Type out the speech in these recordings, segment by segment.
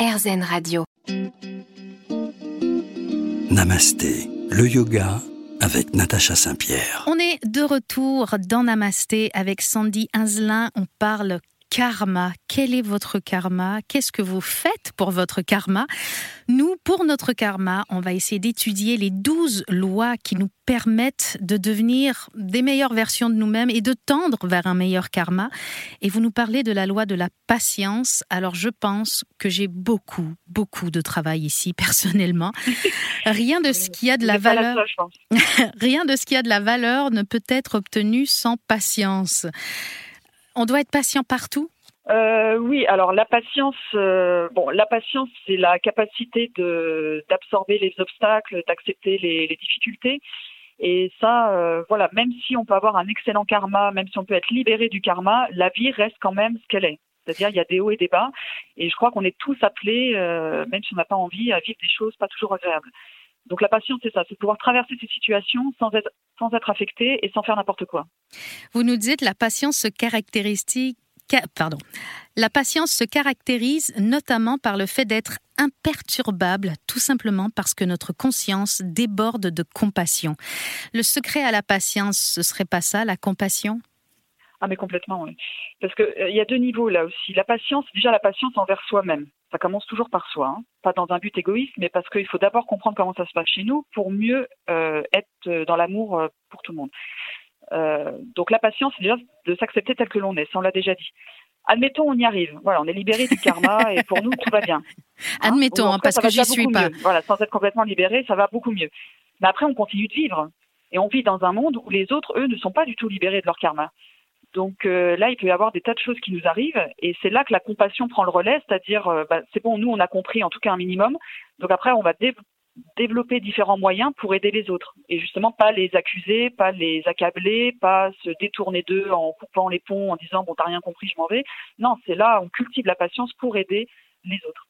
RZN Radio. Namasté, le yoga avec Natacha Saint-Pierre. On est de retour dans Namasté avec Sandy Inzelin. On parle karma. Quel est votre karma? Qu'est-ce que vous faites pour votre karma? Nous, pour notre karma, on va essayer d'étudier les douze lois qui nous permettent de devenir des meilleures versions de nous-mêmes et de tendre vers un meilleur karma. Et vous nous parlez de la loi de la patience. Alors je pense que j'ai beaucoup, beaucoup de travail ici personnellement. Rien de ce qui a de la valeur, rien de ce qui a de la valeur ne peut être obtenu sans patience. On doit être patient partout? Euh, oui, alors la patience, euh, bon, la patience, c'est la capacité d'absorber les obstacles, d'accepter les, difficultés. Et ça, euh, voilà, même si on peut avoir un excellent karma, même si on peut être libéré du karma, la vie reste quand même ce qu'elle est. C'est-à-dire, il y a des hauts et des bas. Et je crois qu'on est tous appelés, même si on n'a pas envie, à vivre des choses pas toujours agréables. Donc la patience, c'est ça, c'est pouvoir traverser ces situations sans être, sans être affecté et sans faire n'importe quoi. Vous nous dites la patience se caractérise, pardon, la patience se caractérise notamment par le fait d'être imperturbable, tout simplement parce que notre conscience déborde de compassion. Le secret à la patience, ce serait pas ça, la compassion? Ah mais complètement, oui. Parce qu'il euh, y a deux niveaux là aussi. La patience, déjà la patience envers soi-même. Ça commence toujours par soi, hein. pas dans un but égoïste, mais parce qu'il faut d'abord comprendre comment ça se passe chez nous pour mieux euh, être dans l'amour euh, pour tout le monde. Euh, donc la patience, c'est déjà de s'accepter tel que l'on est, ça on l'a déjà dit. Admettons, on y arrive. Voilà, on est libéré du karma et pour nous tout va bien. Hein Admettons, hein, parce que j'y suis pas. Voilà, sans être complètement libéré, ça va beaucoup mieux. Mais après, on continue de vivre et on vit dans un monde où les autres, eux, ne sont pas du tout libérés de leur karma. Donc euh, là, il peut y avoir des tas de choses qui nous arrivent, et c'est là que la compassion prend le relais, c'est-à-dire, euh, bah, c'est bon, nous, on a compris en tout cas un minimum, donc après, on va développer différents moyens pour aider les autres, et justement pas les accuser, pas les accabler, pas se détourner d'eux en coupant les ponts, en disant, bon, t'as rien compris, je m'en vais. Non, c'est là, on cultive la patience pour aider les autres.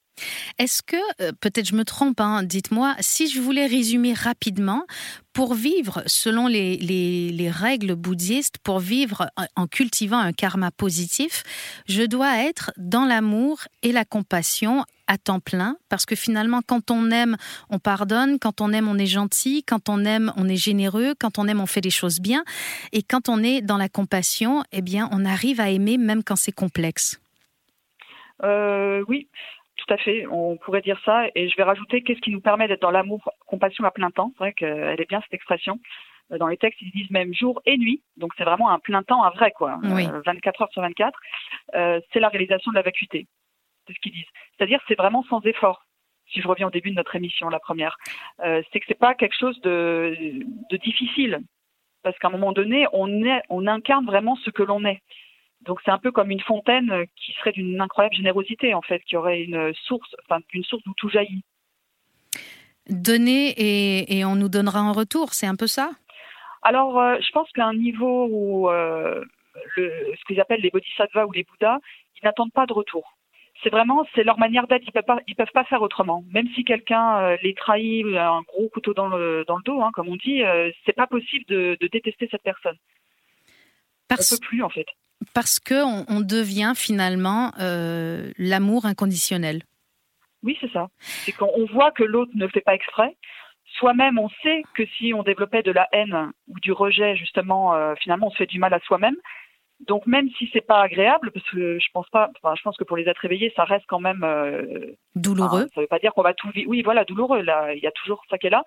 Est-ce que, euh, peut-être je me trompe, hein, dites-moi, si je voulais résumer rapidement, pour vivre selon les, les, règles bouddhistes, pour vivre en cultivant un karma positif, je dois être dans l'amour et la compassion à temps plein, parce que finalement, quand on aime, on pardonne, quand on aime, on est gentil, quand on aime, on est généreux, quand on aime, on fait les choses bien, et quand on est dans la compassion, eh bien, on arrive à aimer même quand c'est complexe. Euh, oui, tout à fait, on pourrait dire ça. Et je vais rajouter qu'est-ce qui nous permet d'être dans l'amour, compassion à plein temps? C'est vrai qu'elle est bien cette expression. Euh, dans les textes, ils disent même jour et nuit. Donc c'est vraiment un plein temps, un vrai quoi. 24 euh, heures sur 24. Euh, c'est la réalisation de la vacuité. C'est ce qu'ils disent. C'est-à-dire c'est vraiment sans effort. Si je reviens au début de notre émission, la première, c'est que c'est pas quelque chose de, de difficile. Parce qu'à un moment donné, on, est, on incarne vraiment ce que l'on est. Donc c'est un peu comme une fontaine qui serait d'une incroyable générosité en fait, qui aurait une source, enfin une source d'où tout jaillit. Donner et, on nous donnera en retour, c'est un peu ça? Alors euh, je pense qu'à un niveau où euh, ce qu'ils appellent les bodhisattvas ou les bouddhas, ils n'attendent pas de retour. C'est vraiment, c'est leur manière d'être. Ils peuvent pas, ils peuvent pas faire autrement. Même si quelqu'un euh, les trahit, un gros couteau dans le dans le dos, hein, comme on dit, c'est pas possible de, détester cette personne. Parce... On peut plus en fait parce qu'on on devient finalement euh, l'amour inconditionnel. Oui, c'est ça. C'est qu'on voit que l'autre ne fait pas exprès. Soi-même, on sait que si on développait de la haine ou du rejet, justement, euh, finalement, on se fait du mal à soi-même. Donc même si c'est pas agréable, parce que je pense pas, enfin, je pense que pour les êtres éveillés, ça reste quand même euh, douloureux. ça veut pas dire qu'on va tout vivre. Oui, voilà, douloureux. Là, il y a toujours ça qui est là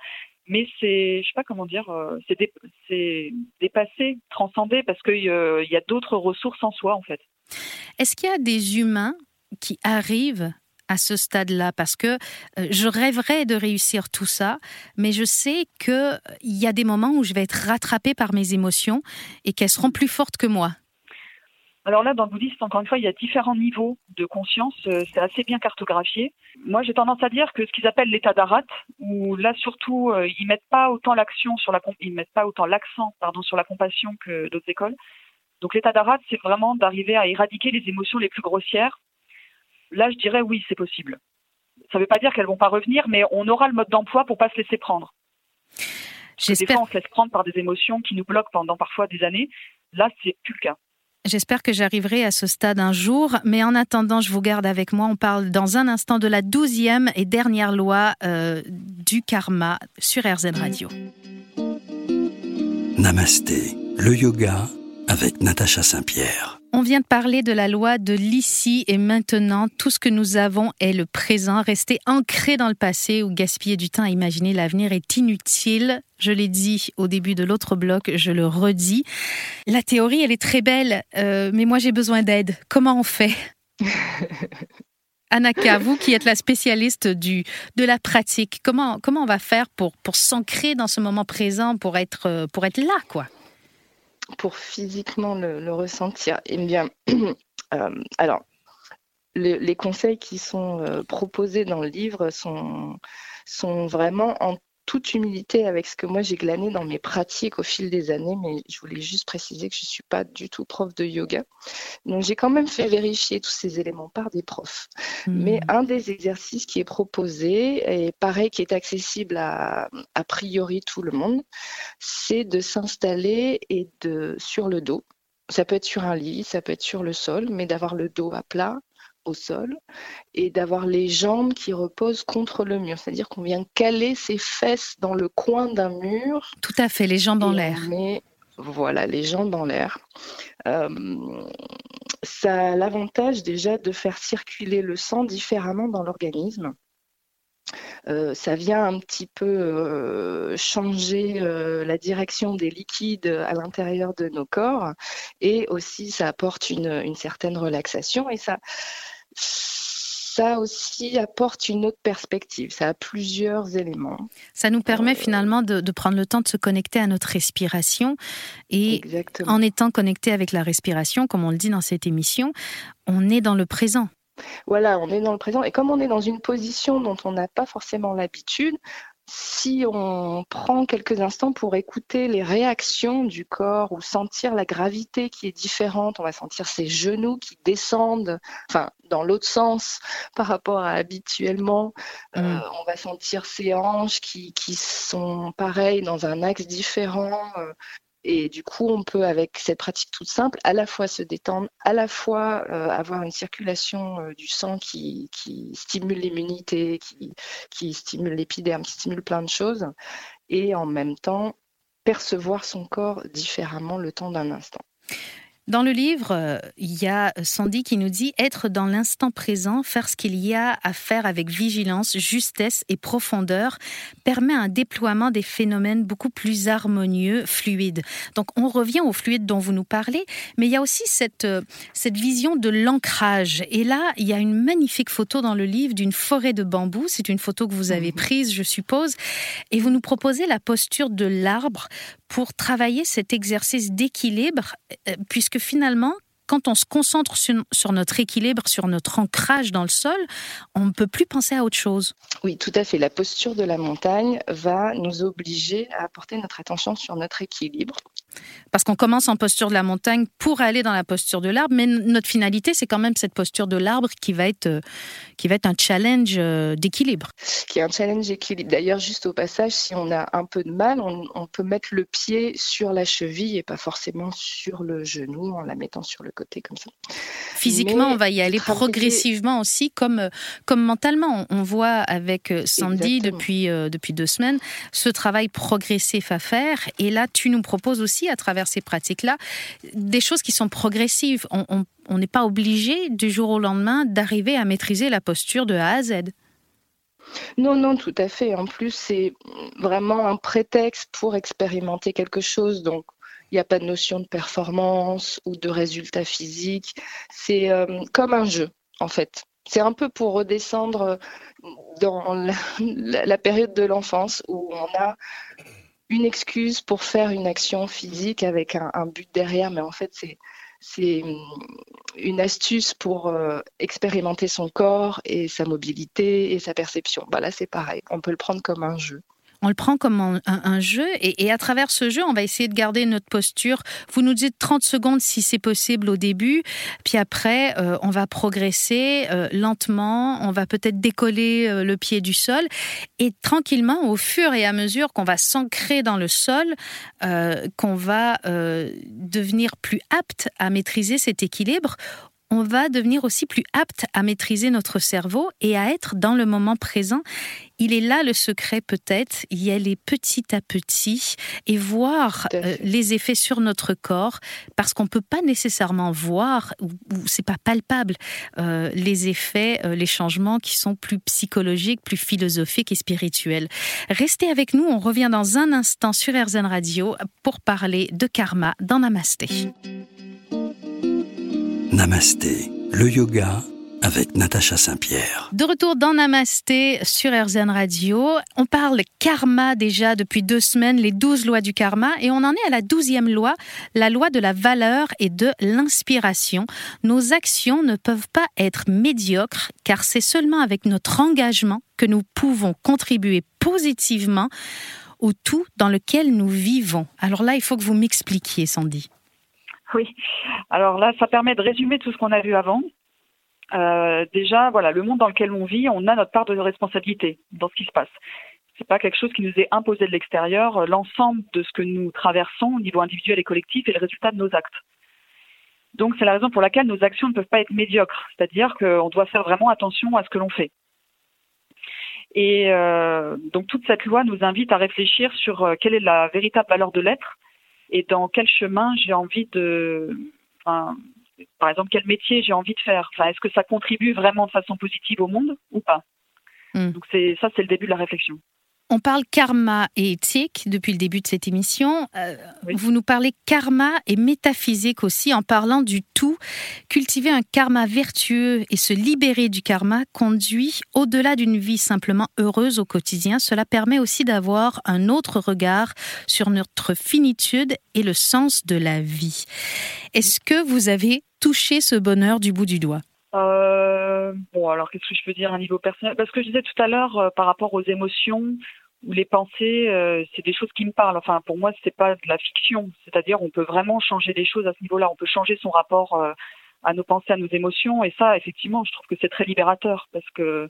mais c'est, je sais pas comment dire, euh, c'est dé, dépassé, transcendé, parce qu'il euh, y a d'autres ressources en soi, en fait. Est-ce qu'il y a des humains qui arrivent à ce stade-là? Parce que je rêverais de réussir tout ça, mais je sais qu'il y a des moments où je vais être rattrapée par mes émotions et qu'elles seront plus fortes que moi. Alors là, dans le bouddhisme, encore une fois, il y a différents niveaux de conscience. Euh, c'est assez bien cartographié. Moi, j'ai tendance à dire que ce qu'ils appellent l'état d'arat, où là surtout, euh, ils mettent pas autant l'action sur la, ils mettent pas autant l'accent, pardon, sur la compassion que d'autres écoles. Donc l'état d'arat, c'est vraiment d'arriver à éradiquer les émotions les plus grossières. Là, je dirais oui, c'est possible. Ça ne veut pas dire qu'elles vont pas revenir, mais on aura le mode d'emploi pour pas se laisser prendre. Des fois, on se laisse prendre par des émotions qui nous bloquent pendant parfois des années. Là, c'est plus le cas. J'espère que j'arriverai à ce stade un jour, mais en attendant, je vous garde avec moi. On parle dans un instant de la douzième et dernière loi euh, du karma sur RZ Radio. Namasté, le yoga avec Natacha Saint-Pierre. On vient de parler de la loi de l'ici et maintenant. Tout ce que nous avons est le présent. Rester ancré dans le passé ou gaspiller du temps à imaginer l'avenir est inutile. Je l'ai dit au début de l'autre bloc, je le redis. La théorie, elle est très belle, euh, mais moi j'ai besoin d'aide. Comment on fait? Anaka, vous qui êtes la spécialiste du, de la pratique, comment, comment on va faire pour, pour s'ancrer dans ce moment présent, pour être, pour être là, quoi? Pour physiquement le, ressentir. Eh bien, euh, alors, les conseils qui sont euh, proposés dans le livre sont, sont vraiment en toute humilité avec ce que moi j'ai glané dans mes pratiques au fil des années, mais je voulais juste préciser que je ne suis pas du tout prof de yoga. Donc j'ai quand même fait vérifier tous ces éléments par des profs. Mais hmm. un des exercices qui est proposé, et pareil qui est accessible à a priori tout le monde, c'est de s'installer et de sur le dos. Ça peut être sur un lit, ça peut être sur le sol, mais d'avoir le dos à plat au sol et d'avoir les jambes qui reposent contre le mur. C'est-à-dire qu'on vient caler ses fesses dans le coin d'un mur. Tout à fait, les jambes en l'air. voilà, les jambes en l'air. Euh, ça a l'avantage déjà de faire circuler le sang différemment dans l'organisme. Euh, ça vient un petit peu euh, changer la direction des liquides à l'intérieur de nos corps et aussi ça apporte une, une certaine relaxation et ça, ça aussi apporte une autre perspective. Ça a plusieurs éléments. Ça nous permet euh, finalement de, prendre le temps de se connecter à notre respiration. Et en étant connecté avec la respiration, comme on le dit dans cette émission, on est dans le présent. Voilà, on est dans le présent. Et comme on est dans une position dont on n'a pas forcément l'habitude, si on prend quelques instants pour écouter les réactions du corps ou sentir la gravité qui est différente, on va sentir ses genoux qui descendent, enfin dans l'autre sens par rapport à habituellement, euh, mm. on va sentir ses hanches qui, qui sont pareilles dans un axe différent, euh, et du coup, on peut, avec cette pratique toute simple, à la fois se détendre, à la fois euh, avoir une circulation euh, du sang qui, stimule l'immunité, qui, qui stimule l'épiderme, qui stimule plein de choses, et en même temps percevoir son corps différemment le temps d'un instant. Dans le livre, euh, il y a Sandy qui nous dit être dans l'instant présent, faire ce qu'il y a à faire avec vigilance, justesse et profondeur permet un déploiement des phénomènes beaucoup plus harmonieux, fluides. Donc on revient au fluide dont vous nous parlez, mais il y a aussi cette, euh, cette vision de l'ancrage. Et là, il y a une magnifique photo dans le livre d'une forêt de bambou. C'est une photo que vous avez mhm. prise, je suppose. Et vous nous proposez la posture de l'arbre pour travailler cet exercice d'équilibre, euh, puisque finalement, quand on se concentre sur, notre équilibre, sur notre ancrage dans le sol, on ne peut plus penser à autre chose. Oui, tout à fait. La posture de la montagne va nous obliger à porter notre attention sur notre équilibre. Parce qu'on commence en posture de la montagne pour aller dans la posture de l'arbre, mais notre finalité, c'est quand même cette posture de l'arbre qui va être, euh, qui va être un challenge euh, d'équilibre. Qui est un challenge d'équilibre. D'ailleurs, juste au passage, si on a un peu de mal, on, on, peut mettre le pied sur la cheville et pas forcément sur le genou en la mettant sur le côté comme ça. Physiquement, on va y aller progressivement aussi, comme, euh, comme mentalement. On voit avec Sandy depuis, depuis deux semaines ce travail progressif à faire. Et là, tu nous proposes aussi à travers ces pratiques-là des choses qui sont progressives. On n'est pas obligé du jour au lendemain d'arriver à maîtriser la posture de A à Z. Non, non, tout à fait. En plus, c'est vraiment un prétexte pour expérimenter quelque chose. Donc, il n'y a pas de notion de performance ou de résultat physique. C'est euh, comme un jeu, en fait. C'est un peu pour redescendre dans la période de l'enfance où on a une excuse pour faire une action physique avec un, but derrière, mais en fait, c'est c'est une astuce pour euh, expérimenter son corps et sa mobilité et sa perception. Bah là, c'est pareil. On peut le prendre comme un jeu. On le prend comme un, jeu et, à travers ce jeu, on va essayer de garder notre posture. Vous nous dites 30 secondes si c'est possible au début, puis après, euh, on va progresser euh, lentement, on va peut-être décoller euh, le pied du sol et tranquillement, au fur et à mesure qu'on va s'ancrer dans le sol, qu'on va devenir plus apte à maîtriser cet équilibre, on va devenir aussi plus apte à maîtriser notre cerveau et à être dans le moment présent. Il est là le secret peut-être, y aller petit à petit et voir euh, les effets sur notre corps parce qu'on ne peut pas nécessairement voir ou, c'est pas palpable euh, les effets, euh, les changements qui sont plus psychologiques, plus philosophiques et spirituels. Restez avec nous, on revient dans un instant sur RZN Radio pour parler de karma dans Namasté. Namasté, le yoga avec Natacha Saint-Pierre. De retour dans Namasté sur RZN Radio. On parle karma déjà depuis deux semaines, les douze lois du karma, et on en est à la douzième loi, la loi de la valeur et de l'inspiration. Nos actions ne peuvent pas être médiocres, car c'est seulement avec notre engagement que nous pouvons contribuer positivement au tout dans lequel nous vivons. Alors là, il faut que vous m'expliquiez, Sandy. Oui. Alors là, ça permet de résumer tout ce qu'on a vu avant. Euh, déjà, voilà, le monde dans lequel on vit, on a notre part de responsabilité dans ce qui se passe. C'est pas quelque chose qui nous est imposé de l'extérieur. L'ensemble de ce que nous traversons au niveau individuel et collectif est le résultat de nos actes. Donc c'est la raison pour laquelle nos actions ne peuvent pas être médiocres. C'est-à-dire qu'on doit faire vraiment attention à ce que l'on fait. Et euh, donc toute cette loi nous invite à réfléchir sur euh, quelle est la véritable valeur de l'être et dans quel chemin j'ai envie de, enfin, par exemple, quel métier j'ai envie de faire? Enfin, est-ce que ça contribue vraiment de façon positive au monde ou pas? Hmm. Donc ça, c'est le début de la réflexion. On parle karma et éthique depuis le début de cette émission. Euh, vous nous parlez karma et métaphysique aussi en parlant du tout. Cultiver un karma vertueux et se libérer du karma conduit au-delà d'une vie simplement heureuse au quotidien. Cela permet aussi d'avoir un autre regard sur notre finitude et le sens de la vie. Est-ce que vous avez touché ce bonheur du bout du doigt? Euh, bon, alors qu'est-ce que je peux dire à un niveau personnel? Parce que je disais tout à l'heure euh, par rapport aux émotions ou les pensées, euh, c'est des choses qui me parlent. Enfin, pour moi, c'est pas de la fiction. C'est-à-dire, on peut vraiment changer des choses à ce niveau-là. On peut changer son rapport à nos pensées, à nos émotions. Et ça, effectivement, je trouve que c'est très libérateur parce que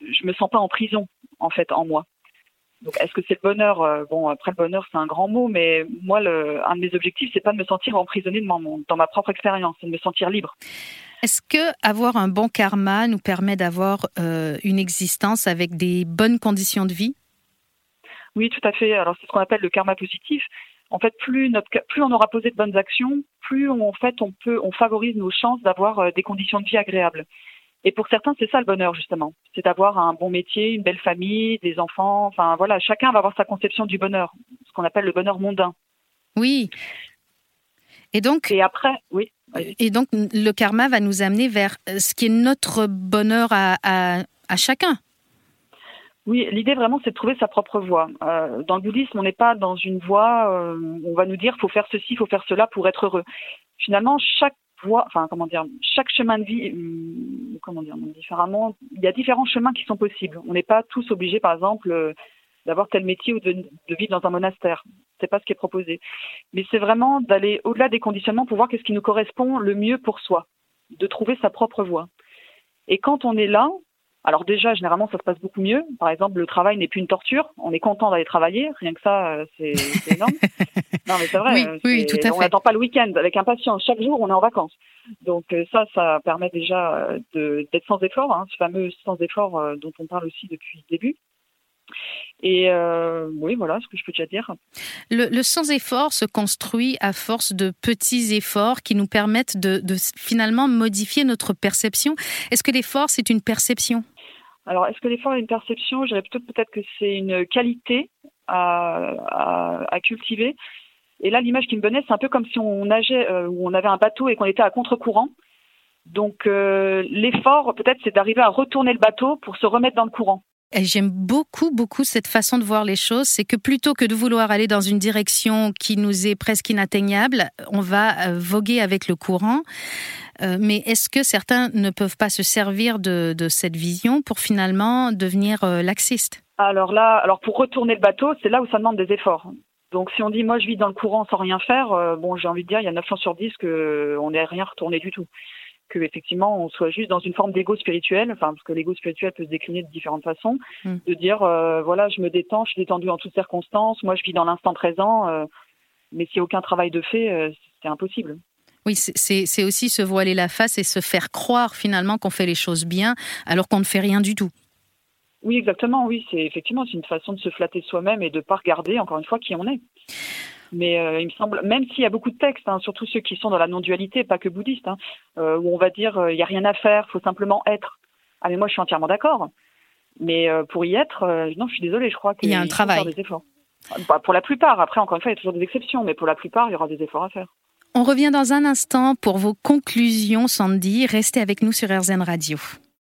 je me sens pas en prison, en fait, en moi. Donc, est-ce que c'est le bonheur Bon, après le bonheur, c'est un grand mot, mais moi, un de mes objectifs, c'est pas de me sentir emprisonné dans, dans ma propre expérience, c'est de me sentir libre. Est-ce que avoir un bon karma nous permet d'avoir euh, une existence avec des bonnes conditions de vie? Oui, tout à fait. Alors c'est ce qu'on appelle le karma positif. En fait, plus, notre, plus on aura posé de bonnes actions, plus on, en fait on peut, on favorise nos chances d'avoir euh, des conditions de vie agréables. Et pour certains, c'est ça le bonheur justement, c'est d'avoir un bon métier, une belle famille, des enfants. Enfin voilà, chacun va avoir sa conception du bonheur, ce qu'on appelle le bonheur mondain. Oui. Et donc. Et après, oui. Et donc, le karma va nous amener vers euh, ce qui est notre bonheur à, à, chacun. Oui, l'idée vraiment, c'est de trouver sa propre voie. Euh, dans le bouddhisme, on n'est pas dans une voie, euh, on va nous dire, faut faire ceci, faut faire cela pour être heureux. Finalement, chaque voie, enfin, comment dire, chaque chemin de vie, hum, comment dire, différemment, il y a différents chemins qui sont possibles. On n'est pas tous obligés, par exemple, d'avoir tel métier ou de, de, vivre dans un monastère. C'est pas ce qui est proposé. Mais c'est vraiment d'aller au-delà des conditionnements pour voir qu'est-ce qui nous correspond le mieux pour soi, de trouver sa propre voie. Et quand on est là, alors déjà, généralement, ça se passe beaucoup mieux. Par exemple, le travail n'est plus une torture. On est content d'aller travailler. Rien que ça, euh, c'est énorme. non, mais c'est vrai. Oui, oui, tout à on n'attend pas le week-end avec impatience. Chaque jour, on est en vacances. Donc euh, ça, ça permet déjà euh, d'être sans effort, hein, ce fameux sans effort dont on parle aussi depuis le début. Et euh, oui, voilà ce que je peux déjà dire. Le, sans-effort se construit à force de petits efforts qui nous permettent de, finalement modifier notre perception. Est-ce que l'effort, c'est une perception? Alors, est-ce que l'effort est une perception Je dirais plutôt peut-être que c'est une qualité à, cultiver. Et là, l'image qui me venait, c'est un peu comme si on nageait euh, ou on avait un bateau et qu'on était à contre-courant. Donc, euh, l'effort, peut-être, c'est d'arriver à retourner le bateau pour se remettre dans le courant. J'aime beaucoup, beaucoup cette façon de voir les choses. C'est que plutôt que de vouloir aller dans une direction qui nous est presque inatteignable, on va euh, voguer avec le courant. Euh, mais est-ce que certains ne peuvent pas se servir de, cette vision pour finalement devenir euh, laxistes? Alors là, alors pour retourner le bateau, c'est là où ça demande des efforts. Donc si on dit moi je vis dans le courant sans rien faire, euh, bon j'ai envie de dire il y a 9 chances sur 10 qu'on n'ait rien retourné du tout. Que effectivement on soit juste dans une forme d'ego spirituel, enfin parce que l'ego spirituel peut se décliner de différentes façons, Mm. de dire euh, voilà je me détends, je suis détendu en toutes circonstances, moi je vis dans l'instant présent, euh, mais s'il n'y a aucun travail de fait, euh, c'est impossible. Oui, c'est- aussi se voiler la face et se faire croire finalement qu'on fait les choses bien alors qu'on ne fait rien du tout. Oui exactement, oui c'est effectivement c'est une façon de se flatter soi-même et de pas regarder encore une fois qui on est. Mais euh, il me semble, même s'il y a beaucoup de textes, hein, surtout ceux qui sont dans la non-dualité, pas que bouddhistes, hein, euh, où on va dire euh, il n'y a rien à faire, faut simplement être. Ah mais moi je suis entièrement d'accord. Mais euh, pour y être, non, je suis désolée, je crois qu'il Il y a un travail. des efforts. Bah, pour la plupart, après encore une fois, il y a toujours des exceptions, mais pour la plupart, il y aura des efforts à faire. On revient dans un instant pour vos conclusions, Sandy. Restez avec nous sur RZN Radio.